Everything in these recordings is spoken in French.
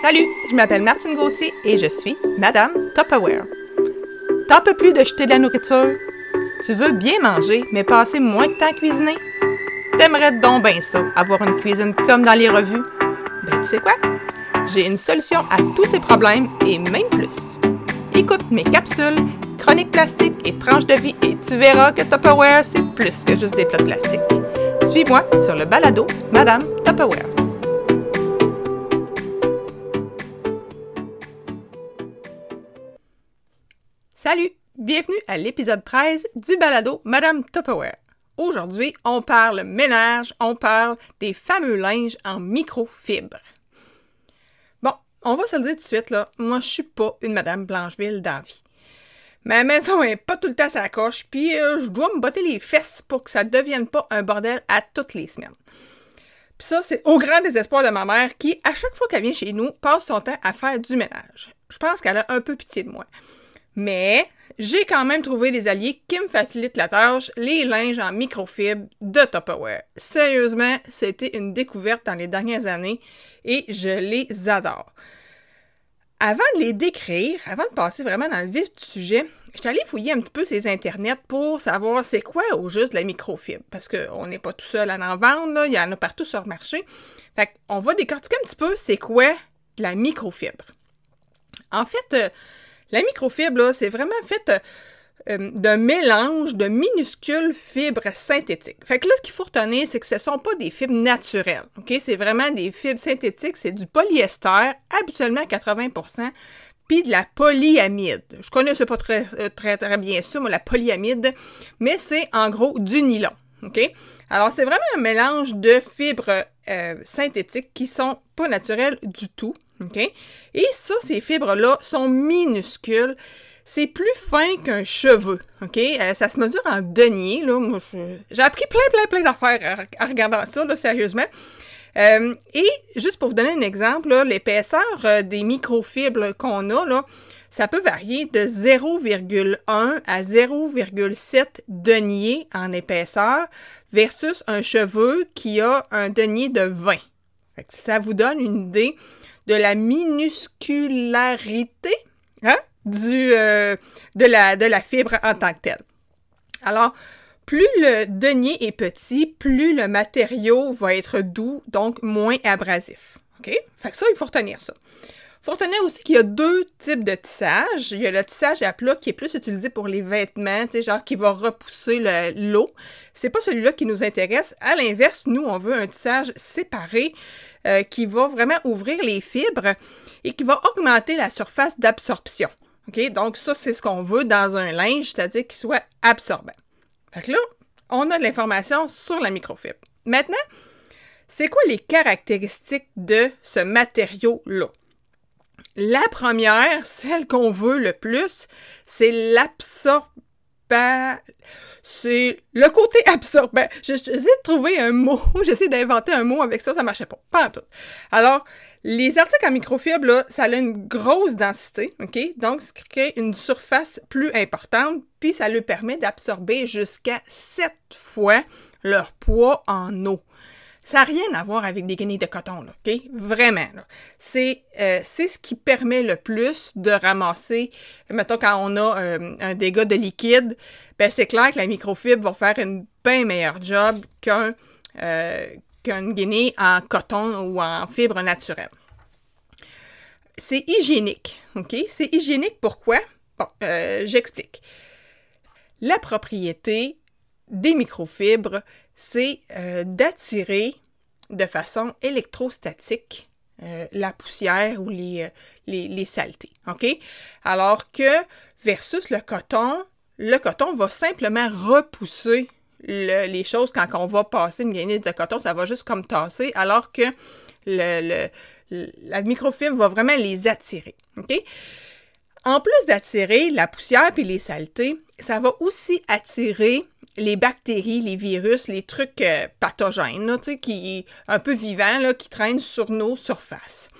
Salut, je m'appelle Martine Gauthier et je suis Madame Tupperware. T'en peux plus de de la nourriture? Tu veux bien manger, mais passer moins de temps à cuisiner? T'aimerais donc bien ça, avoir une cuisine comme dans les revues? Ben, tu sais quoi? J'ai une solution à tous ces problèmes et même plus. Écoute mes capsules, chroniques plastiques et tranches de vie et tu verras que Tupperware, c'est plus que juste des plats de plastique. Suis-moi sur le balado Madame Tupperware. Salut! Bienvenue à l'épisode 13 du balado Madame Tupperware. Aujourd'hui, on parle ménage, on parle des fameux linges en microfibre. Bon, on va se le dire tout de suite, là, moi je suis pas une Madame Blancheville d'envie. Ma maison est pas tout le temps à sa coche, puis euh, je dois me botter les fesses pour que ça ne devienne pas un bordel à toutes les semaines. Puis ça, c'est au grand désespoir de ma mère qui, à chaque fois qu'elle vient chez nous, passe son temps à faire du ménage. Je pense qu'elle a un peu pitié de moi. Mais j'ai quand même trouvé des alliés qui me facilitent la tâche, les linges en microfibre de Tupperware. Sérieusement, c'était une découverte dans les dernières années et je les adore. Avant de les décrire, avant de passer vraiment dans le vif du sujet, je suis fouiller un petit peu ces internets pour savoir c'est quoi au juste la microfibre. Parce qu'on n'est pas tout seul à en vendre, il y en a partout sur le marché. Fait on va décortiquer un petit peu c'est quoi la microfibre. En fait, euh, la microfibre, c'est vraiment fait euh, euh, d'un mélange de minuscules fibres synthétiques. Fait que là, ce qu'il faut retenir, c'est que ce ne sont pas des fibres naturelles. OK? C'est vraiment des fibres synthétiques, c'est du polyester, habituellement à 80% puis de la polyamide. Je connais pas très, euh, très, très bien ça, moi, la polyamide, mais c'est en gros du nylon. OK? Alors, c'est vraiment un mélange de fibres synthétiques qui sont pas naturelles du tout. Et ça, ces fibres-là sont minuscules. C'est plus fin qu'un cheveu? Euh, ça se mesure en deniers, là. Moi, j'ai appris plein, plein, plein d'affaires en regardant ça, là, sérieusement. Euh, et juste pour vous donner un exemple, l'épaisseur euh, des microfibres qu'on a, là, ça peut varier de 0,1 à 0,7 deniers en épaisseur versus un cheveu qui a un denier de 20. ça vous donne une idée de la minuscularité hein, du, euh, de, la, de la fibre en tant que telle. Alors, plus le denier est petit, plus le matériau va être doux, donc moins abrasif. OK? Fait que ça, il faut retenir ça. Faut retenir aussi qu'il y a deux types de tissage. Il y a le tissage à plat qui est plus utilisé pour les vêtements, genre qui va repousser l'eau. C'est pas celui-là qui nous intéresse. À l'inverse, nous, on veut un tissage séparé euh, qui va vraiment ouvrir les fibres et qui va augmenter la surface d'absorption. Donc, ça, c'est ce qu'on veut dans un linge, c'est-à-dire qu'il soit absorbant. Fait que là, on a de l'information sur la microfibre. Maintenant, c'est quoi les caractéristiques de ce matériau-là? La première, celle qu'on veut le plus, c'est l'absorbant c'est le côté absorbant. J'essaie de trouver un mot, j'essaie d'inventer un mot avec ça, ça marchait pas. Pas en tout. Alors, les articles en microfibre, ça a une grosse densité, OK? Donc, qui crée une surface plus importante, puis ça lui permet d'absorber jusqu'à 7 fois leur poids en eau. Ça n'a rien à voir avec des guenilles de coton, là, OK? Vraiment, euh, c'est ce qui permet le plus de ramasser, mettons, quand on a euh, un dégât de liquide, ben c'est clair que la microfibre va faire un bien meilleur job qu'un, euh, qu'une guinée en coton ou en fibre naturelle. C'est hygiénique, OK? C'est hygiénique pourquoi? Bon, j'explique. La propriété des microfibres, c'est euh, d'attirer de façon électrostatique euh, la poussière ou les, euh, les, saletés. Alors que versus le coton, le coton va simplement repousser les choses quand on va passer une gainée de coton, ça va juste comme tasser, alors que le, la microfibre va vraiment les attirer. En plus d'attirer la poussière et les saletés, ça va aussi attirer les bactéries, les virus, les trucs euh, pathogènes, là, qui, un peu vivants, là, qui traînent sur nos surfaces.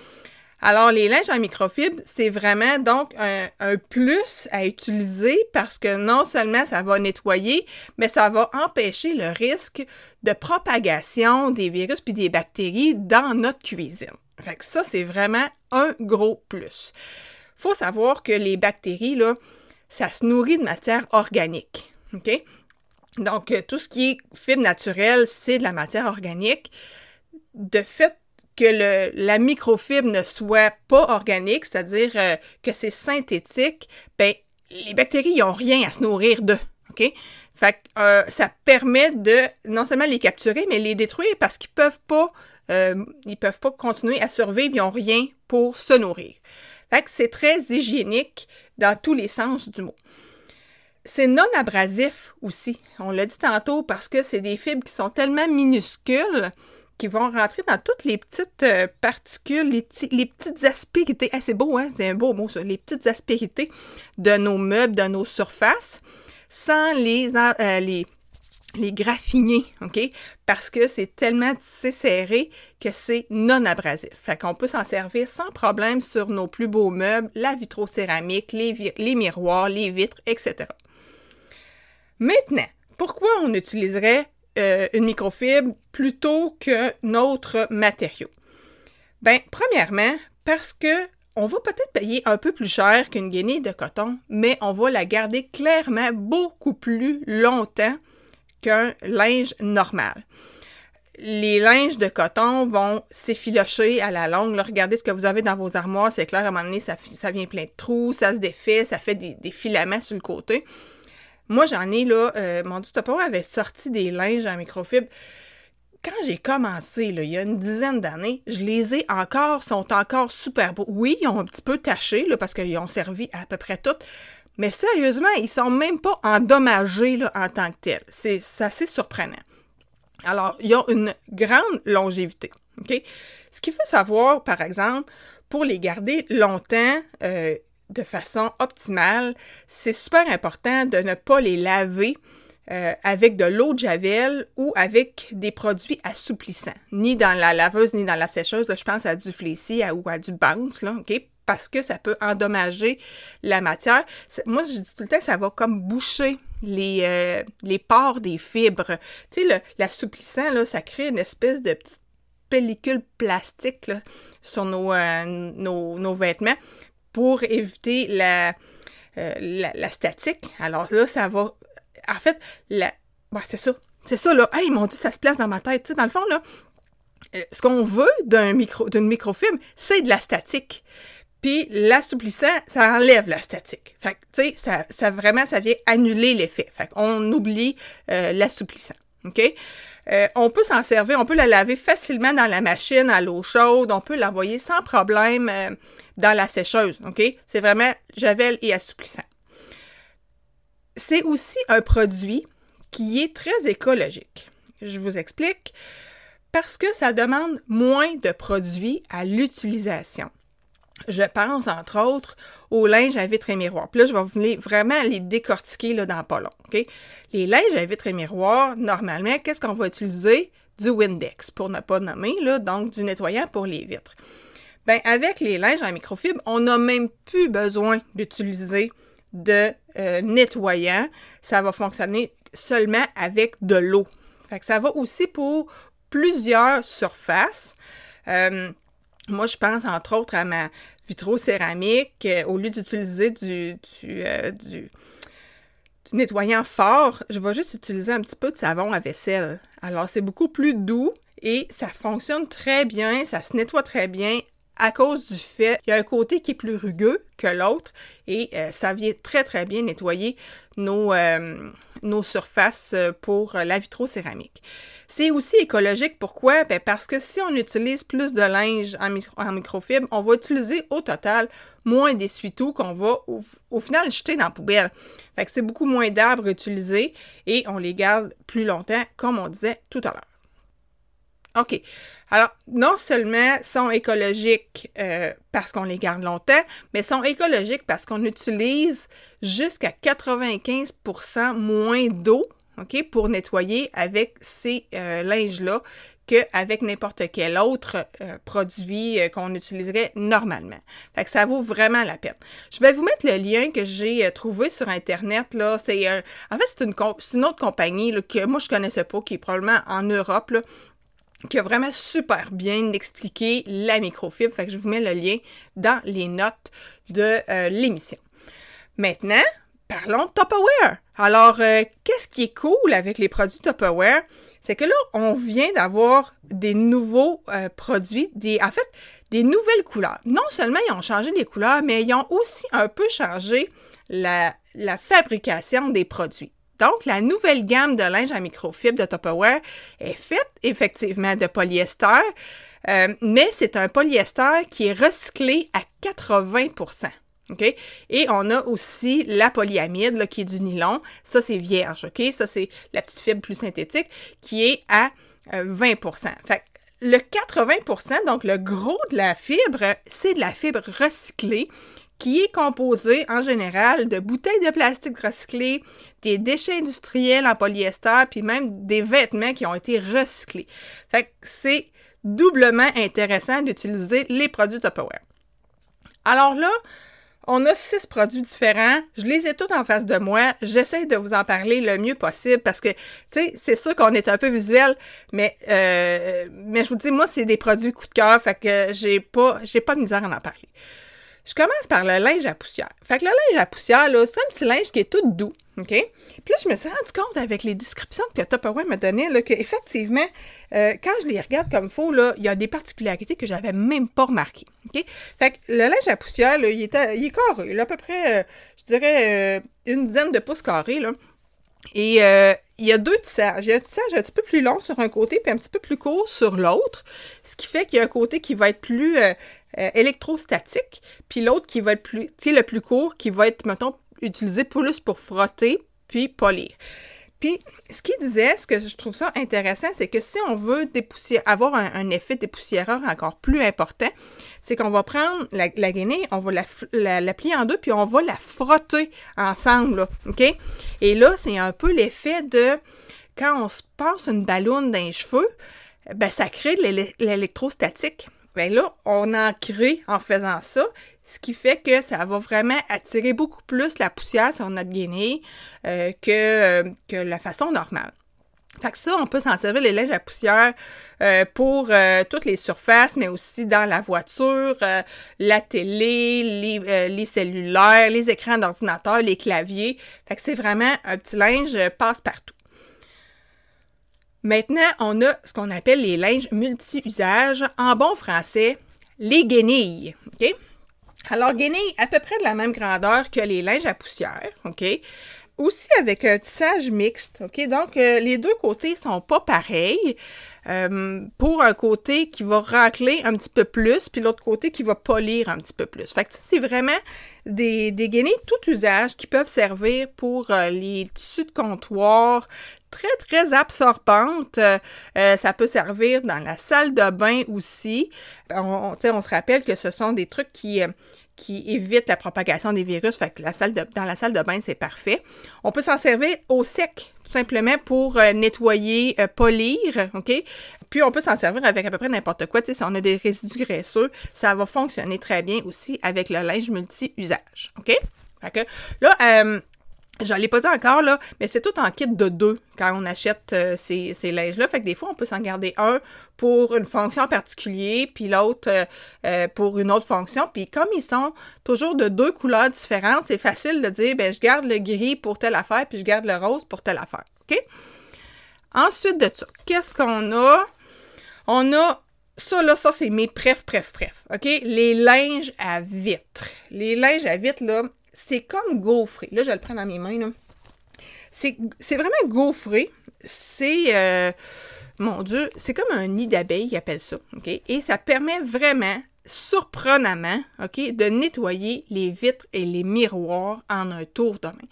Alors, les linges en microfibre, c'est vraiment donc un, plus à utiliser parce que non seulement ça va nettoyer, mais ça va empêcher le risque de propagation des virus puis des bactéries dans notre cuisine. Fait que ça, c'est vraiment un gros plus. faut savoir que les bactéries, là, ça se nourrit de matière organique. OK? Donc, euh, tout ce qui est fibre naturelle, c'est de la matière organique. De fait que le, la microfibre ne soit pas organique, c'est-à-dire euh, que c'est synthétique, ben, les bactéries n'ont rien à se nourrir de. OK? Fait euh, ça permet de non seulement les capturer, mais les détruire parce qu'ils peuvent pas peuvent pas continuer à survivre, ils n'ont rien pour se nourrir. Fait c'est très hygiénique dans tous les sens du mot. C'est non abrasif aussi. On l'a dit tantôt parce que c'est des fibres qui sont tellement minuscules qui vont rentrer dans toutes les petites euh, particules, les, petites aspérités. Ah, c'est beau, hein? C'est un beau mot, ça. Les petites aspérités de nos meubles, de nos surfaces, sans les, euh, graffiner, OK? Parce que c'est tellement tissé que c'est non abrasif. Fait qu'on peut s'en servir sans problème sur nos plus beaux meubles, la vitrocéramique, les, les miroirs, les vitres, etc. Maintenant, pourquoi on utiliserait euh, une microfibre plutôt qu'un autre matériau? Bien, premièrement, parce que on va peut-être payer un peu plus cher qu'une guenille de coton, mais on va la garder clairement beaucoup plus longtemps qu'un linge normal. Les linges de coton vont s'effilocher à la longue. regardez ce que vous avez dans vos armoires. C'est clair, à un moment donné, ça, vient plein de trous, ça se défait, ça fait des filaments sur le côté. Moi, j'en ai là, euh, mon Dieu, pas avait sorti des linges en microfibre. Quand j'ai commencé, il y a une dizaine d'années, je les ai encore, sont encore super beaux. Oui, ils ont un petit peu taché, parce qu'ils ont servi à peu près toutes. Mais sérieusement, ils sont même pas endommagés en tant que tels. C'est assez surprenant. Alors, ils ont une grande longévité. Ce qu'il faut savoir, par exemple, pour les garder longtemps, euh, de façon optimale, c'est super important de ne pas les laver euh, avec de l'eau de javel ou avec des produits assouplissants, ni dans la laveuse ni dans la sécheuse. je pense à du fléci ou à du bounce, là, OK? Parce que ça peut endommager la matière. Moi, je dis tout le temps que ça va comme boucher les, euh, les pores des fibres. Tu sais, l'assouplissant, là, ça crée une espèce de petite pellicule plastique sur nos, euh, nos, nos vêtements pour éviter euh, la, la, statique. Alors là, ça va. En fait, la... c'est ça. C'est ça, là. Hey, mon Dieu, ça se place dans ma tête. Dans le fond, là, euh, ce qu'on veut d'un micro, d'une microfilm, c'est de la statique. Puis l'assouplissant, ça enlève la statique. Fait que, tu sais, ça, ça, vraiment, ça vient annuler l'effet. Fait qu'on oublie euh, l'assouplissant. OK? On peut s'en servir, on peut la laver facilement dans la machine à l'eau chaude, on peut l'envoyer sans problème dans la sécheuse? C'est vraiment javel et assouplissant. C'est aussi un produit qui est très écologique. Je vous explique. Parce que ça demande moins de produits à l'utilisation. Je pense, entre autres, au linge à vitre et miroir. Puis là, je vais venir vraiment les décortiquer là, dans pas long. Les linges à vitre et miroir, normalement, qu'est-ce qu'on va utiliser? Du Windex, pour ne pas nommer, là, donc du nettoyant pour les vitres. Ben, avec les linges en microfibre, on n'a même plus besoin d'utiliser de euh, nettoyant. Ça va fonctionner seulement avec de l'eau. Fait ça va aussi pour plusieurs surfaces. Euh, moi, je pense entre autres à ma vitrocéramique. Euh, au lieu d'utiliser du, du, du, nettoyant fort, je vais juste utiliser un petit peu de savon à vaisselle. Alors, c'est beaucoup plus doux et ça fonctionne très bien, ça se nettoie très bien à cause du fait qu'il y a un côté qui est plus rugueux que l'autre et euh, ça vient très très bien nettoyer nos, euh, nos surfaces pour la vitrocéramique. C'est aussi écologique, pourquoi? Ben parce que si on utilise plus de linge en, microfibre, on va utiliser au total moins d'essuie-tout qu'on va au, final jeter dans la poubelle. Fait que c'est beaucoup moins d'arbres utilisés et on les garde plus longtemps, comme on disait tout à l'heure. OK. Alors, non seulement sont écologiques euh, parce qu'on les garde longtemps, mais sont écologiques parce qu'on utilise jusqu'à 95% moins d'eau OK, pour nettoyer avec ces euh, linges-là qu'avec n'importe quel autre euh, produit qu'on utiliserait normalement. Fait que ça vaut vraiment la peine. Je vais vous mettre le lien que j'ai trouvé sur Internet. Là. C'est, en fait, c'est une, une, autre compagnie que moi, je connaissais pas, qui est probablement en Europe. Là qui a vraiment super bien expliqué la microfibre. Fait que je vous mets le lien dans les notes de euh, l'émission. Maintenant, parlons de Tupperware. Alors, euh, qu'est-ce qui est cool avec les produits Tupperware? C'est que là, on vient d'avoir des nouveaux euh, produits, des, en fait, des nouvelles couleurs. Non seulement ils ont changé les couleurs, mais ils ont aussi un peu changé la, la fabrication des produits. Donc, la nouvelle gamme de linge à microfibre de Tupperware est faite effectivement de polyester, euh, mais c'est un polyester qui est recyclé à 80 OK? Et on a aussi la polyamide, qui est du nylon. Ça, c'est vierge, OK? Ça, c'est la petite fibre plus synthétique qui est à 20% euh, Fait le 80% donc le gros de la fibre, c'est de la fibre recyclée qui est composée en général de bouteilles de plastique recyclées, des déchets industriels en polyester, puis même des vêtements qui ont été recyclés. Fait que c'est doublement intéressant d'utiliser les produits Tupperware. Alors là, on a six produits différents. Je les ai tous en face de moi. J'essaie de vous en parler le mieux possible parce que, tu sais, c'est sûr qu'on est un peu visuel, mais, euh, mais je vous dis, moi, c'est des produits coup de cœur, fait que j'ai pas, j'ai pas de misère à en parler. Je commence par le linge à poussière. Fait que le linge à poussière, là, c'est un petit linge qui est tout doux, OK? Puis là, je me suis rendu compte avec les descriptions que Tupperware m'a données, qu'effectivement, euh, quand je les regarde comme il faut, là, il y a des particularités que j'avais même pas remarquées, OK? Fait que le linge à poussière, là, il, est il est à peu près, euh, je dirais, euh, une dizaine de pouces carrés, là. Et il y a deux tissages. Il y a un tissage un petit peu plus long sur un côté, puis un petit peu plus court sur l'autre. Ce qui fait qu'il y a un côté qui va être plus euh, électrostatique, puis l'autre qui va être plus, le plus court, qui va être, mettons, utilisé plus pour frotter, puis polir. Puis, ce qu'il disait, ce que je trouve ça intéressant, c'est que si on veut avoir un, effet dépoussiéreur encore plus important, c'est qu'on va prendre la, la on va la, plier en deux, puis on va la frotter ensemble, OK? Et là, c'est un peu l'effet de quand on se passe une ballonne d'un cheveu, ben ça crée de l'électrostatique. Bien là, on en crée en faisant ça, ce qui fait que ça va vraiment attirer beaucoup plus la poussière sur notre guenille euh, que, euh, que la façon normale. Fait que ça, on peut s'en servir les linges à poussière euh, pour toutes les surfaces, mais aussi dans la voiture, la télé, les, les, cellulaires, les écrans d'ordinateur, les claviers. Fait que c'est vraiment un petit linge passe-partout. Maintenant, on a ce qu'on appelle les linges multi-usages. En bon français, les guenilles. OK? Alors, guenilles à peu près de la même grandeur que les linges à poussière. OK? Aussi avec un tissage mixte. OK? Donc, euh, les deux côtés sont pas pareils. Euh, pour un côté qui va racler un petit peu plus, puis l'autre côté qui va polir un petit peu plus. Fait que c'est vraiment des, des guenilles tout usage qui peuvent servir pour euh, les tissus de comptoir, très, très absorbante. Euh, ça peut servir dans la salle de bain aussi. On se rappelle que ce sont des trucs qui, qui évitent la propagation des virus. Fait que la salle dans la salle de bain, c'est parfait. On peut s'en servir au sec tout simplement pour euh, nettoyer, euh, polir, OK? Puis on peut s'en servir avec à peu près n'importe quoi. Si on a des résidus graisseux, ça va fonctionner très bien aussi avec le linge multi-usage, OK? Fait là, euh, je ne l'ai pas dit encore, là, mais c'est tout en kit de deux quand on achète euh, ces, ces linges-là. Fait que des fois, on peut s'en garder un pour une fonction particulière, puis l'autre euh, euh, pour une autre fonction. Puis comme ils sont toujours de deux couleurs différentes, c'est facile de dire, ben je garde le gris pour telle affaire, puis je garde le rose pour telle affaire. OK? Ensuite de ça, qu'est-ce qu'on a? On a ça, là, ça, c'est mes pref, pref, pref. OK? Les linges à vitre. Les linges à vitre, là, c'est comme gaufré. Là, je le prendre dans mes mains. C'est vraiment gaufré. C'est. Euh, mon Dieu, c'est comme un nid d'abeilles, ils appellent ça. Et ça permet vraiment, surprenamment, OK, de nettoyer les vitres et les miroirs en un tour de main.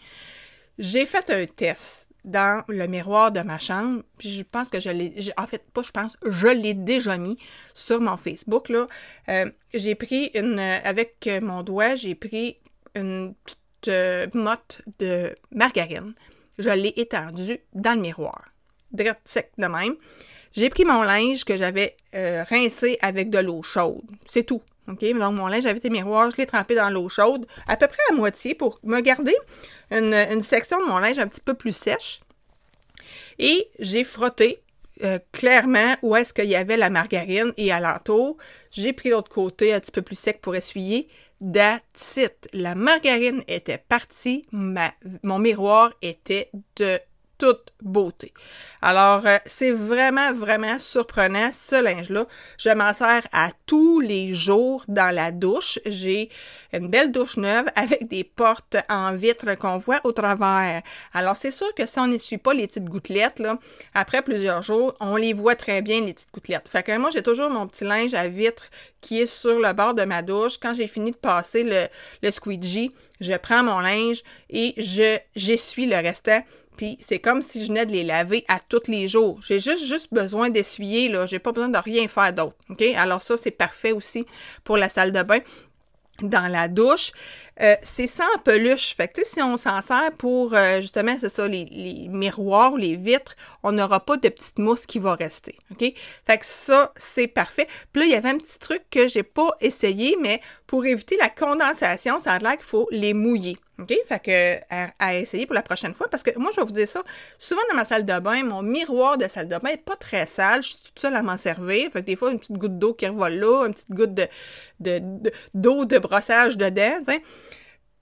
J'ai fait un test dans le miroir de ma chambre, puis je pense que je l'ai, en fait, pas je pense, je l'ai déjà mis sur mon Facebook, là. Euh, j'ai pris une, avec mon doigt, j'ai pris une petite euh, motte de margarine. Je l'ai étendue dans le miroir. Direct sec de même. J'ai pris mon linge que j'avais euh, rincé avec de l'eau chaude. C'est tout. OK? Donc, mon linge avait été miroir, je l'ai trempé dans l'eau chaude, à peu près à moitié pour me garder une, une section de mon linge un petit peu plus sèche. Et j'ai frotté euh, clairement où est-ce qu'il y avait la margarine et alentour. J'ai pris l'autre côté un petit peu plus sec pour essuyer. That's. La margarine était partie, mon miroir était de toute beauté. Alors, euh, c'est vraiment, vraiment surprenant, ce linge-là. Je m'en sers à tous les jours dans la douche. J'ai une belle douche neuve avec des portes en vitre qu'on voit au travers. Alors, c'est sûr que si on n'essuie pas les petites gouttelettes, là, après plusieurs jours, on les voit très bien, les petites gouttelettes. Fait que moi, j'ai toujours mon petit linge à vitre qui est sur le bord de ma douche. Quand j'ai fini de passer le, le je prends mon linge et je j'essuie le restant puis c'est comme si je venais de les laver à tous les jours. J'ai juste, besoin d'essuyer, là. J'ai pas besoin de rien faire d'autre. OK? Alors ça, c'est parfait aussi pour la salle de bain dans la douche. Euh, c'est sans peluche. Fait que, si on s'en sert pour, euh, justement, c'est ça, les, les, miroirs, les vitres, on n'aura pas de petite mousse qui va rester. OK? Fait que ça, c'est parfait. Puis là, il y avait un petit truc que j'ai pas essayé, mais pour éviter la condensation, ça a l'air qu'il faut les mouiller. OK? Fait que à, essayer pour la prochaine fois. Parce que moi, je vais vous dire ça. Souvent dans ma salle de bain, mon miroir de salle de bain n'est pas très sale. Je suis toute seule à m'en servir. Fait que des fois, une petite goutte d'eau qui revole là, une petite goutte de, d'eau de, brossage dedans.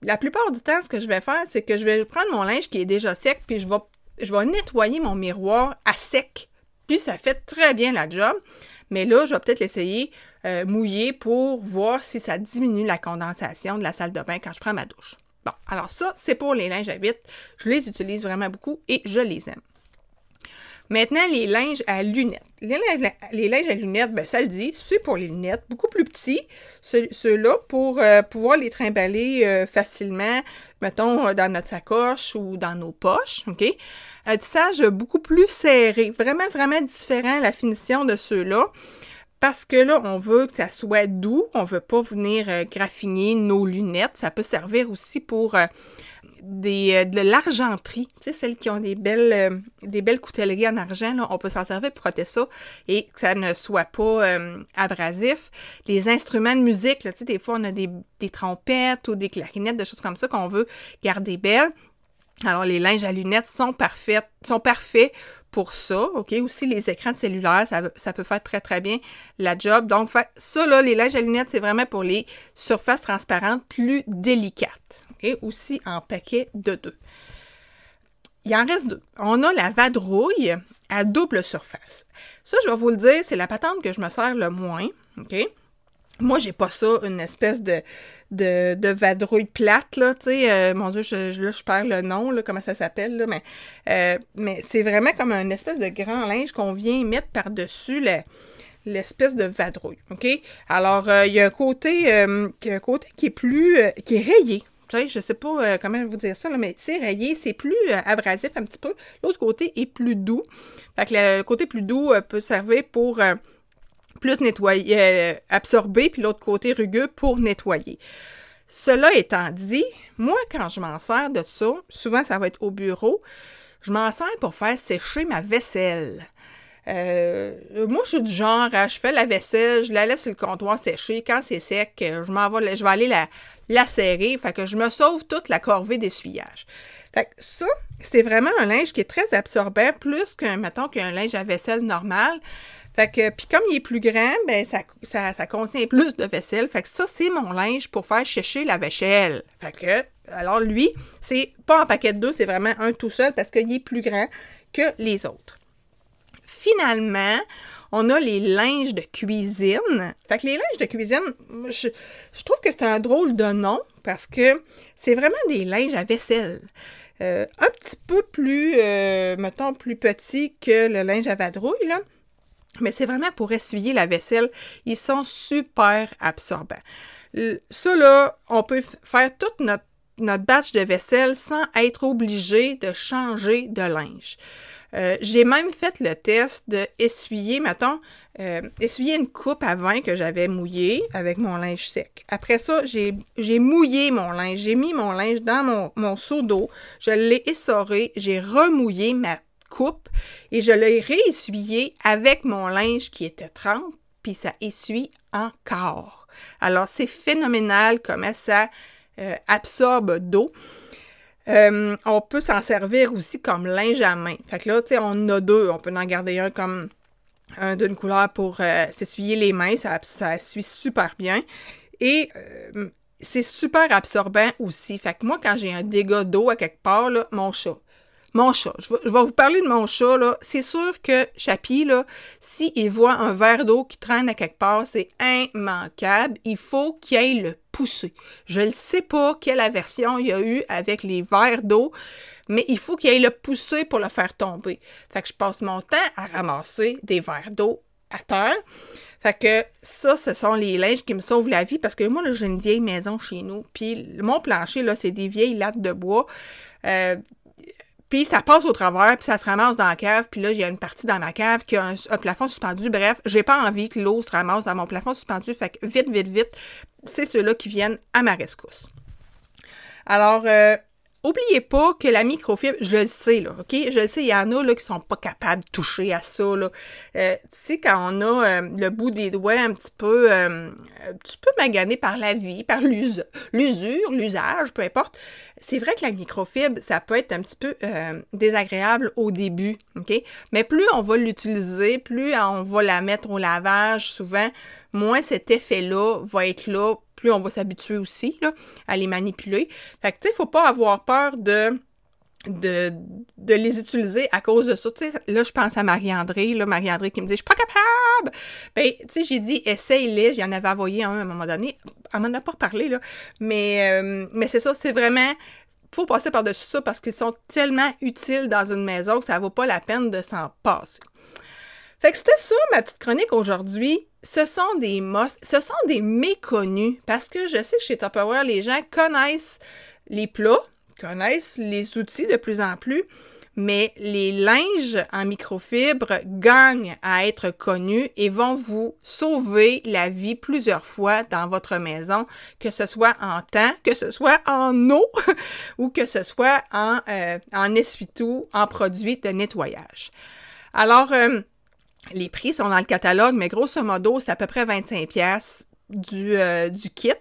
La plupart du temps, ce que je vais faire, c'est que je vais prendre mon linge qui est déjà sec, puis je vais, nettoyer mon miroir à sec. Puis ça fait très bien la job. Mais là, je vais peut-être l'essayer euh, mouillé pour voir si ça diminue la condensation de la salle de bain quand je prends ma douche. Bon, alors ça, c'est pour les linges à vitre. Je les utilise vraiment beaucoup et je les aime. Maintenant, les linges à lunettes. Les linges, à lunettes, ben, ça le dit, c'est pour les lunettes, beaucoup plus petits. Ceux-là, pour euh, pouvoir les trimballer euh, facilement, mettons, dans notre sacoche ou dans nos poches, OK? Un tissage beaucoup plus serré, vraiment, vraiment différent, la finition de ceux-là parce que là, on veut que ça soit doux, on veut pas venir euh, graffiner nos lunettes. Ça peut servir aussi pour euh, euh, de l'argenterie, tu celles qui ont des belles, belles coutelleries en argent, on peut s'en servir pour frotter ça et que ça ne soit pas abrasif. Les instruments de musique, tu sais, des fois, on a des, trompettes ou des clarinettes, des choses comme ça qu'on veut garder belles. Alors, les linges à lunettes sont parfaits, sont parfaits pour ça, OK? Aussi, les écrans de cellulaire, ça, peut faire très, très bien la job. Donc, ça, là, les linges à lunettes, c'est vraiment pour les surfaces transparentes plus délicates, OK? Aussi en paquet de deux. Il en reste deux. On a la vadrouille à double surface. Ça, je vais vous le dire, c'est la patente que je me sers le moins, OK? Moi, j'ai pas ça, une espèce de, de, vadrouille plate, là, tu euh, mon Dieu, je, là, je perds le nom, comment ça s'appelle, là, mais, euh, mais c'est vraiment comme un espèce de grand linge qu'on vient mettre par-dessus l'espèce de vadrouille, OK? Alors, euh, il y a un côté, un côté qui est plus, qui est rayé, tu sais, je sais pas comment vous dire ça, mais c'est rayé, c'est plus abrasif un petit peu. L'autre côté est plus doux. Fait que le côté plus doux peut servir pour plus nettoyer, euh, absorber, puis l'autre côté rugueux pour nettoyer. Cela étant dit, moi, quand je m'en sers de ça, souvent ça va être au bureau, je m'en sers pour faire sécher ma vaisselle. Euh, moi, je suis du genre, je fais la vaisselle, je la laisse sur le comptoir sécher. Quand c'est sec, je m'en vais, je vais aller la, serrer. Fait je me sauve toute la corvée d'essuyage. Fait que ça, c'est vraiment un linge qui est très absorbant, plus qu'un, mettons, qu'un linge à vaisselle normal. Fait que, puis comme il est plus grand, ben ça, contient plus de vaisselle. Fait que ça, c'est mon linge pour faire sécher la vaisselle. Fait alors lui, c'est pas en paquet de deux, c'est vraiment un tout seul parce qu'il est plus grand que les autres. Finalement, on a les linges de cuisine. Fait les linges de cuisine, je, trouve que c'est un drôle de nom parce que c'est vraiment des linges à vaisselle. Euh, un petit peu plus, euh, mettons, plus petit que le linge à vadrouille. Mais c'est vraiment pour essuyer la vaisselle. Ils sont super absorbants. Ça, là, on peut faire toute notre, notre batch de vaisselle sans être obligé de changer de linge. Euh, j'ai même fait le test de essuyer, mettons, euh, essuyer une coupe vin que j'avais mouillée avec mon linge sec. Après ça, j'ai mouillé mon linge. J'ai mis mon linge dans mon, mon seau d'eau. Je l'ai essoré. J'ai remouillé ma coupe et je l'ai réessuyé avec mon linge qui était trempe, puis ça essuie encore. Alors, c'est phénoménal comment ça euh, absorbe d'eau. Euh, on peut s'en servir aussi comme linge à main. Fait que là, tu sais, on en a deux. On peut en garder un comme un d'une couleur pour euh, s'essuyer les mains. Ça, ça essuie super bien. Et euh, c'est super absorbant aussi. Fait que moi, quand j'ai un dégât d'eau à quelque part, mon chat, mon chat, je vais, vous parler de mon chat, là. C'est sûr que Chapi, là, s'il voit un verre d'eau qui traîne à quelque part, c'est immanquable. Il faut qu'il aille le pousser. Je ne sais pas quelle aversion il y a eu avec les verres d'eau, mais il faut qu'il aille le pousser pour le faire tomber. Fait que je passe mon temps à ramasser des verres d'eau à terre. Fait que ça, ce sont les linges qui me sauvent la vie parce que moi, j'ai une vieille maison chez nous. Puis mon plancher, là, c'est des vieilles lattes de bois. Euh, puis ça passe au travers, puis ça se ramasse dans la cave, puis là, il y a une partie dans ma cave qui a un, plafond suspendu. Bref, j'ai pas envie que l'eau se ramasse dans mon plafond suspendu, fait que vite, vite, vite, c'est ceux-là qui viennent à ma rescousse. Alors, euh, Oubliez pas que la microfibre, je le sais, là, OK? Je le sais, il y en a là, qui sont pas capables de toucher à ça. Euh, tu sais, quand on a euh, le bout des doigts un petit peu euh, un petit par la vie, par l'usure, l'usage, peu importe, c'est vrai que la microfibre, ça peut être un petit peu désagréable au début, OK? Mais plus on va l'utiliser, plus on va la mettre au lavage souvent, moins cet effet-là va être là plus on va s'habituer aussi à les manipuler. Fait que, tu sais, il faut pas avoir peur de, les utiliser à cause de ça. Là, je pense à Marie-André, Marie-André qui me dit « Je suis pas capable! » Ben, tu sais, j'ai dit « Essaye-les. » J'en avais envoyé un à un moment donné. Elle m'en a pas reparlé, là. Mais, euh, mais c'est ça, c'est vraiment faut passer par-dessus ça parce qu'ils sont tellement utiles dans une maison que ça vaut pas la peine de s'en passer. Fait que c'était ça ma petite chronique aujourd'hui ce sont des ce sont des méconnus parce que je sais que chez Tupperware, les gens connaissent les plats, connaissent les outils de plus en plus, mais les linges en microfibre gagnent à être connus et vont vous sauver la vie plusieurs fois dans votre maison, que ce soit en temps, que ce soit en eau ou que ce soit en, euh, en essuie-tout, en produit de nettoyage. Alors, euh, les prix sont dans le catalogue, mais grosso modo, c'est à peu près 25$ du, euh, du kit,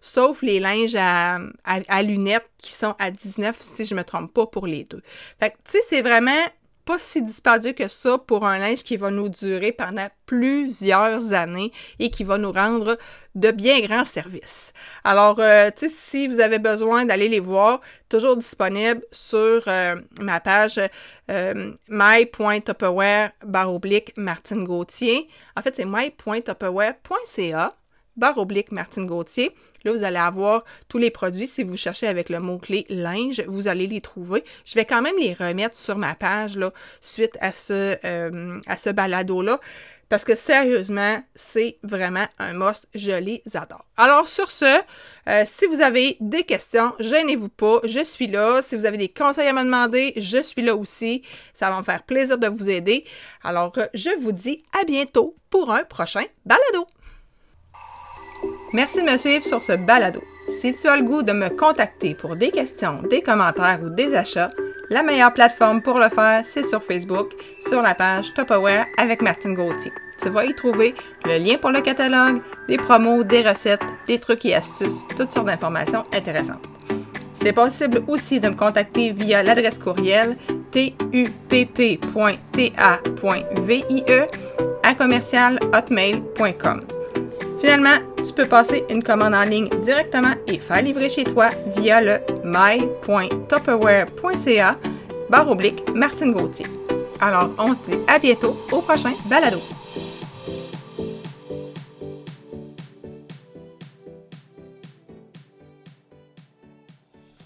sauf les linges à, à, lunettes qui sont à 19 si je me trompe pas pour les deux. Fait que, tu sais, c'est vraiment pas si dispendieux que ça pour un linge qui va nous durer pendant plusieurs années et qui va nous rendre de bien grands services. Alors, euh, tu sais, si vous avez besoin d'aller les voir, toujours disponible sur euh, ma page euh, Martine. En fait, c'est my.tupperware.ca barre oblique Martine Gauthier. Là, vous allez avoir tous les produits. Si vous cherchez avec le mot-clé linge, vous allez les trouver. Je vais quand même les remettre sur ma page suite à ce, euh, à ce balado-là. Parce que sérieusement, c'est vraiment un must. Je les adore. Alors, sur ce, euh, si vous avez des questions, gênez-vous pas. Je suis là. Si vous avez des conseils à me demander, je suis là aussi. Ça va me faire plaisir de vous aider. Alors, je vous dis à bientôt pour un prochain balado. Merci de me suivre sur ce balado. Si tu as le goût de me contacter pour des questions, des commentaires ou des achats, la meilleure plateforme pour le faire, c'est sur Facebook, sur la page Tupperware avec Martine Gauthier. Tu vas y trouver le lien pour le catalogue, des promos, des recettes, des trucs et astuces, toutes sortes d'informations intéressantes. C'est possible aussi de me contacter via l'adresse courriel tupp.ta.vie à commercialhotmail.com. Finalement, tu peux passer une commande en ligne directement et faire livrer chez toi via le my.tupperware.ca barre oblique Martine Gauthier. Alors, on se dit à bientôt au prochain balado.